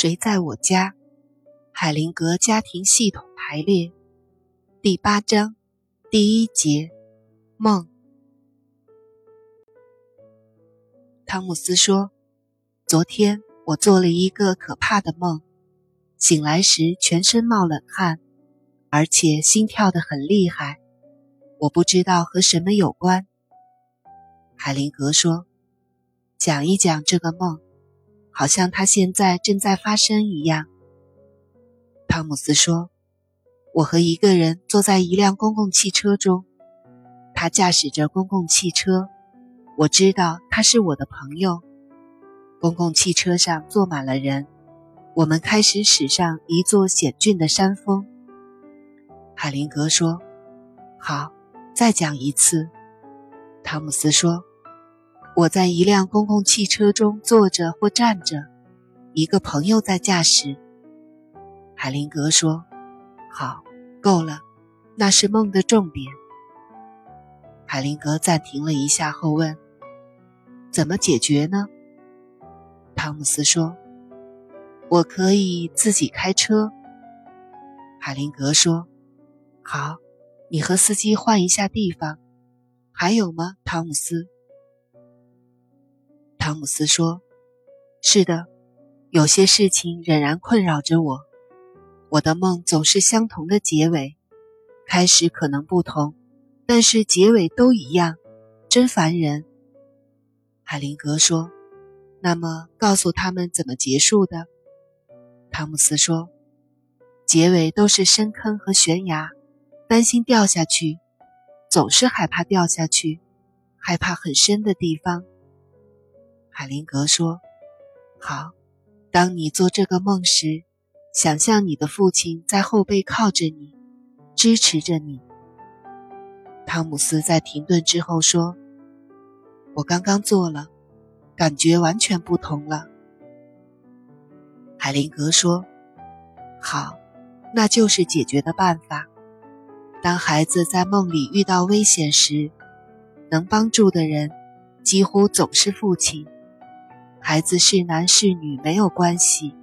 谁在我家？海灵格家庭系统排列第八章第一节梦。汤姆斯说：“昨天我做了一个可怕的梦，醒来时全身冒冷汗，而且心跳得很厉害。我不知道和什么有关。”海灵格说：“讲一讲这个梦。”好像它现在正在发生一样。汤姆斯说：“我和一个人坐在一辆公共汽车中，他驾驶着公共汽车。我知道他是我的朋友。公共汽车上坐满了人，我们开始驶上一座险峻的山峰。”海灵格说：“好，再讲一次。”汤姆斯说。我在一辆公共汽车中坐着或站着，一个朋友在驾驶。海灵格说：“好，够了，那是梦的重点。”海灵格暂停了一下后问：“怎么解决呢？”汤姆斯说：“我可以自己开车。”海灵格说：“好，你和司机换一下地方。还有吗，汤姆斯？”汤姆斯说：“是的，有些事情仍然困扰着我。我的梦总是相同的结尾，开始可能不同，但是结尾都一样，真烦人。”海灵格说：“那么，告诉他们怎么结束的？”汤姆斯说：“结尾都是深坑和悬崖，担心掉下去，总是害怕掉下去，害怕很深的地方。”海灵格说：“好，当你做这个梦时，想象你的父亲在后背靠着你，支持着你。”汤姆斯在停顿之后说：“我刚刚做了，感觉完全不同了。”海灵格说：“好，那就是解决的办法。当孩子在梦里遇到危险时，能帮助的人几乎总是父亲。”孩子是男是女没有关系，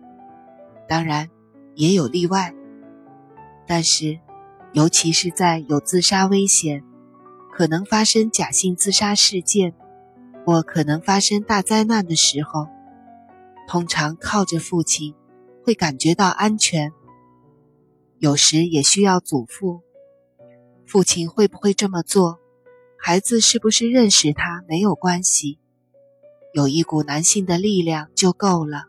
当然也有例外。但是，尤其是在有自杀危险、可能发生假性自杀事件或可能发生大灾难的时候，通常靠着父亲会感觉到安全。有时也需要祖父。父亲会不会这么做？孩子是不是认识他没有关系。有一股男性的力量就够了。